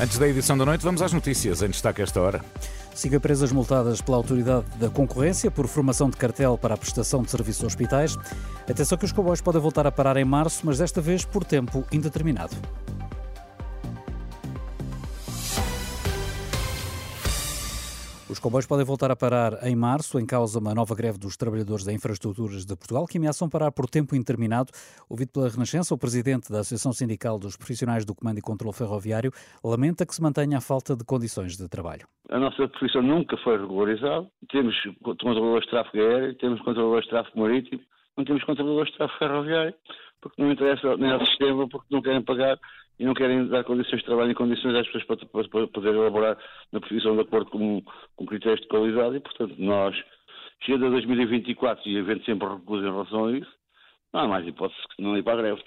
Antes da edição da noite, vamos às notícias em destaque a esta hora. Cinco empresas multadas pela Autoridade da Concorrência por formação de cartel para a prestação de serviços aos hospitais. Atenção que os comboios podem voltar a parar em março, mas desta vez por tempo indeterminado. Os comboios podem voltar a parar em março, em causa uma nova greve dos trabalhadores da infraestruturas de Portugal, que ameaçam parar por tempo indeterminado. Ouvido pela Renascença, o presidente da Associação Sindical dos Profissionais do Comando e Controlo Ferroviário lamenta que se mantenha a falta de condições de trabalho. A nossa profissão nunca foi regularizada. Temos controladores de tráfego aéreo, temos controladores de tráfego marítimo, não temos controladores de tráfego ferroviário, porque não interessa nem ao sistema, porque não querem pagar e não querem dar condições de trabalho e condições às pessoas para, para, para poder elaborar na profissão de acordo com, com critérios de qualidade e, portanto, nós, chega a 2024 e havendo sempre recurso em relação a isso, não há mais hipótese que não ir para a greve.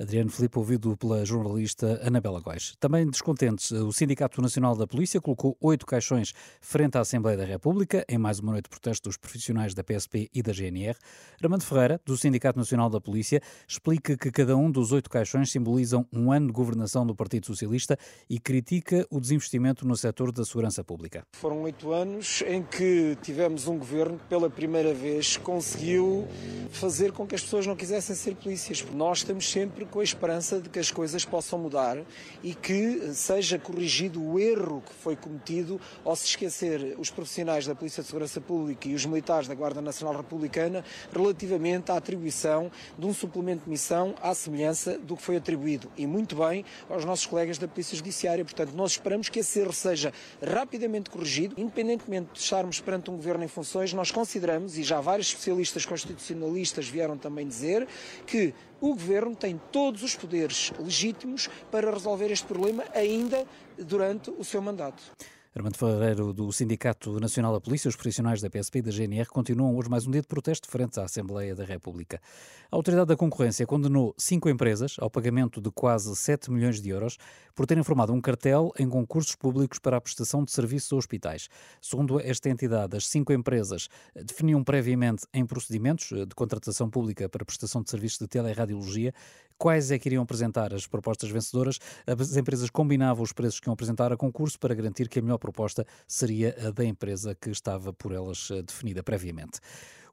Adriano Filipe, ouvido pela jornalista Anabela Góis. Também descontentes, o Sindicato Nacional da Polícia colocou oito caixões frente à Assembleia da República, em mais uma noite de protesto dos profissionais da PSP e da GNR. Armando Ferreira, do Sindicato Nacional da Polícia, explica que cada um dos oito caixões simbolizam um ano de governação do Partido Socialista e critica o desinvestimento no setor da segurança pública. Foram oito anos em que tivemos um governo que pela primeira vez conseguiu fazer com que as pessoas não quisessem ser polícias. Nós estamos sempre com a esperança de que as coisas possam mudar e que seja corrigido o erro que foi cometido ao se esquecer os profissionais da Polícia de Segurança Pública e os militares da Guarda Nacional Republicana relativamente à atribuição de um suplemento de missão à semelhança do que foi atribuído e muito bem aos nossos colegas da Polícia Judiciária. Portanto, nós esperamos que esse erro seja rapidamente corrigido, independentemente de estarmos perante um governo em funções, nós consideramos, e já vários especialistas constitucionalistas vieram também dizer, que o governo tem todos os poderes legítimos para resolver este problema ainda durante o seu mandato. Armando Ferreiro, do Sindicato Nacional da Polícia, os profissionais da PSP e da GNR continuam hoje mais um dia de protesto frente à Assembleia da República. A Autoridade da Concorrência condenou cinco empresas ao pagamento de quase 7 milhões de euros por terem formado um cartel em concursos públicos para a prestação de serviços a hospitais. Segundo esta entidade, as cinco empresas definiam previamente em procedimentos de contratação pública para prestação de serviços de teleradiologia quais é que iriam apresentar as propostas vencedoras. As empresas combinavam os preços que iam apresentar a concurso para garantir que a melhor proposta seria a da empresa que estava por elas eh, definida previamente.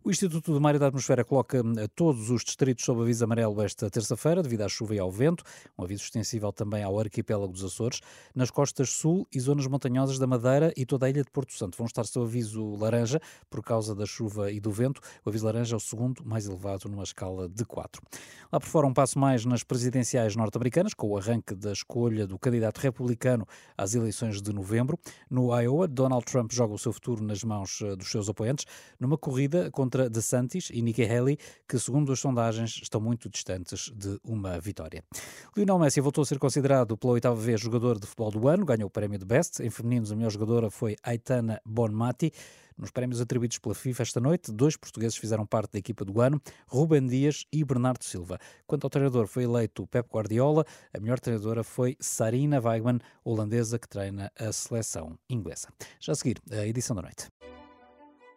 O Instituto do Mar e da Atmosfera coloca hum, todos os distritos sob aviso amarelo esta terça-feira, devido à chuva e ao vento, um aviso extensível também ao arquipélago dos Açores, nas costas sul e zonas montanhosas da Madeira e toda a ilha de Porto Santo. Vão estar sob aviso laranja por causa da chuva e do vento. O aviso laranja é o segundo mais elevado numa escala de 4. Lá por fora, um passo mais nas presidenciais norte-americanas, com o arranque da escolha do candidato republicano às eleições de novembro. No Iowa, Donald Trump joga o seu futuro nas mãos eh, dos seus oponentes, numa corrida contra contra DeSantis e Nikki Haley, que, segundo as sondagens, estão muito distantes de uma vitória. Lionel Messi voltou a ser considerado pela oitava vez jogador de futebol do ano, ganhou o prémio de Best. Em femininos, a melhor jogadora foi Aitana Bonmati. Nos prémios atribuídos pela FIFA esta noite, dois portugueses fizeram parte da equipa do ano, Ruben Dias e Bernardo Silva. Quanto ao treinador, foi eleito Pep Guardiola, a melhor treinadora foi Sarina Weigman, holandesa que treina a seleção inglesa. Já a seguir, a edição da noite.